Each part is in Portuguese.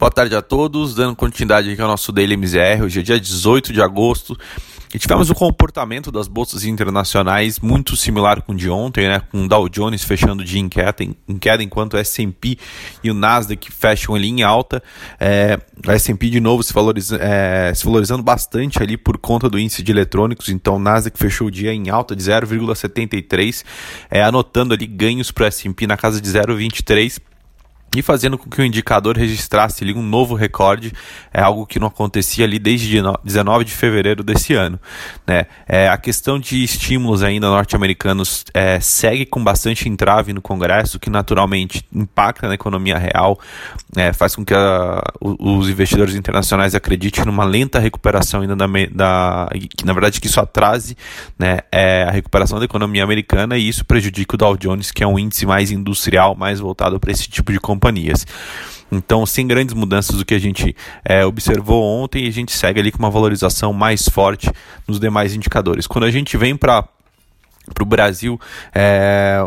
Boa tarde a todos, dando continuidade aqui ao nosso Daily MZR, hoje é dia 18 de agosto e tivemos o comportamento das bolsas internacionais muito similar com o de ontem, né, com o Dow Jones fechando de em queda, em queda enquanto o S&P e o Nasdaq fecham ali em alta, é, o S&P de novo se, valoriza, é, se valorizando bastante ali por conta do índice de eletrônicos, então o Nasdaq fechou o dia em alta de 0,73, é, anotando ali ganhos para o S&P na casa de 0,23 e fazendo com que o indicador registrasse ali um novo recorde, é algo que não acontecia ali desde 19 de fevereiro desse ano. Né? É, a questão de estímulos ainda norte-americanos é, segue com bastante entrave no Congresso, que naturalmente impacta na economia real, é, faz com que a, os investidores internacionais acreditem numa lenta recuperação ainda da, da que na verdade que isso atrase né, é, a recuperação da economia americana e isso prejudica o Dow Jones, que é um índice mais industrial, mais voltado para esse tipo de companhias. Então, sem grandes mudanças do que a gente é, observou ontem, a gente segue ali com uma valorização mais forte nos demais indicadores. Quando a gente vem para para o Brasil. É,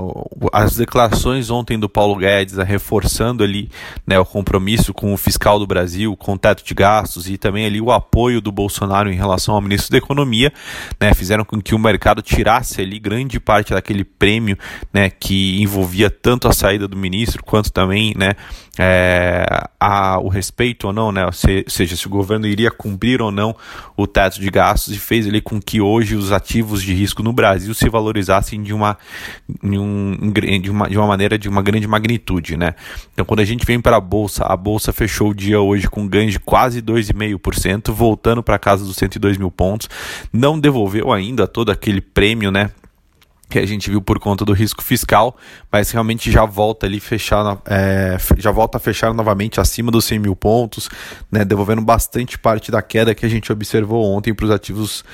as declarações ontem do Paulo Guedes, é, reforçando ali né, o compromisso com o fiscal do Brasil, com o teto de gastos e também ali o apoio do Bolsonaro em relação ao ministro da Economia, né, fizeram com que o mercado tirasse ali grande parte daquele prêmio né, que envolvia tanto a saída do ministro quanto também né, é, a, o respeito ou não, né, ou seja, se o governo iria cumprir ou não o teto de gastos e fez ali com que hoje os ativos de risco no Brasil se valorizassem valorizassem de uma, de, um, de, uma, de uma maneira de uma grande magnitude, né? Então, quando a gente vem para a bolsa, a bolsa fechou o dia hoje com ganho de quase 2,5%, voltando para casa dos 102 mil pontos, não devolveu ainda todo aquele prêmio, né? que a gente viu por conta do risco fiscal, mas realmente já volta ali fechar, é, já volta a fechar novamente acima dos 100 mil pontos, né, devolvendo bastante parte da queda que a gente observou ontem para os ativos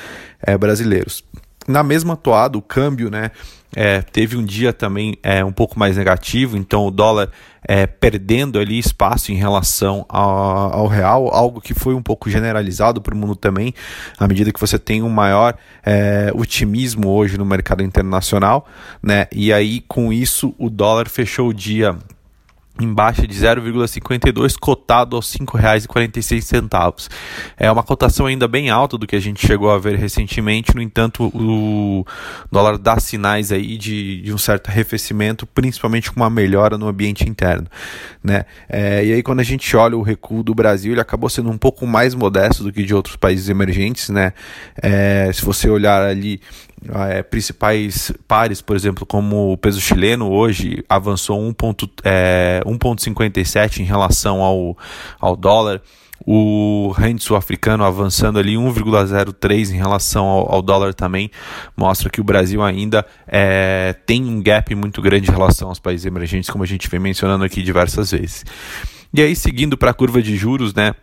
é, brasileiros. Na mesma toada, o câmbio, né? É, teve um dia também é, um pouco mais negativo, então o dólar é, perdendo ali espaço em relação ao, ao, real, algo que foi um pouco generalizado para o mundo também, à medida que você tem um maior é, otimismo hoje no mercado internacional, né? E aí com isso o dólar fechou o dia em baixa de 0,52, cotado aos R$ 5,46. É uma cotação ainda bem alta do que a gente chegou a ver recentemente, no entanto, o dólar dá sinais aí de, de um certo arrefecimento, principalmente com uma melhora no ambiente interno. Né? É, e aí, quando a gente olha o recuo do Brasil, ele acabou sendo um pouco mais modesto do que de outros países emergentes. Né? É, se você olhar ali é, principais pares, por exemplo, como o peso chileno hoje avançou 1,57 é, em relação ao, ao dólar. O rand sul-africano avançando ali 1,03 em relação ao, ao, dólar também mostra que o Brasil ainda é, tem um gap muito grande em relação aos países emergentes, como a gente vem mencionando aqui diversas vezes. E aí, seguindo para a curva de juros, né?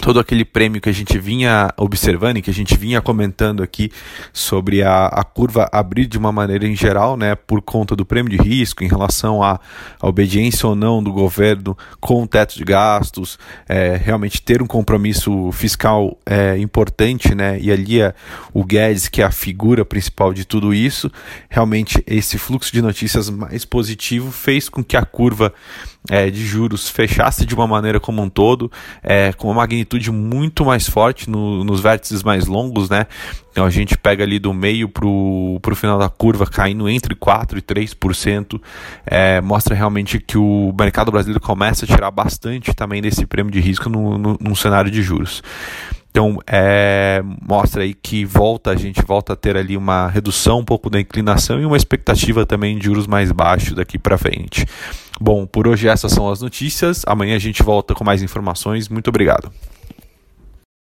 Todo aquele prêmio que a gente vinha observando e que a gente vinha comentando aqui sobre a, a curva abrir de uma maneira em geral, né, por conta do prêmio de risco em relação à, obediência ou não do governo com o teto de gastos, é, realmente ter um compromisso fiscal é, importante, né, e ali é o Guedes que é a figura principal de tudo isso, realmente esse fluxo de notícias mais positivo fez com que a curva é, de juros fechasse de uma maneira como um todo, é, com uma magnitude muito mais forte no, nos vértices mais longos, né? Então a gente pega ali do meio para o final da curva caindo entre 4% e 3%, é, mostra realmente que o mercado brasileiro começa a tirar bastante também desse prêmio de risco no, no, num cenário de juros. Então, é, mostra aí que volta, a gente volta a ter ali uma redução um pouco da inclinação e uma expectativa também de juros mais baixos daqui para frente. Bom, por hoje essas são as notícias. Amanhã a gente volta com mais informações. Muito obrigado.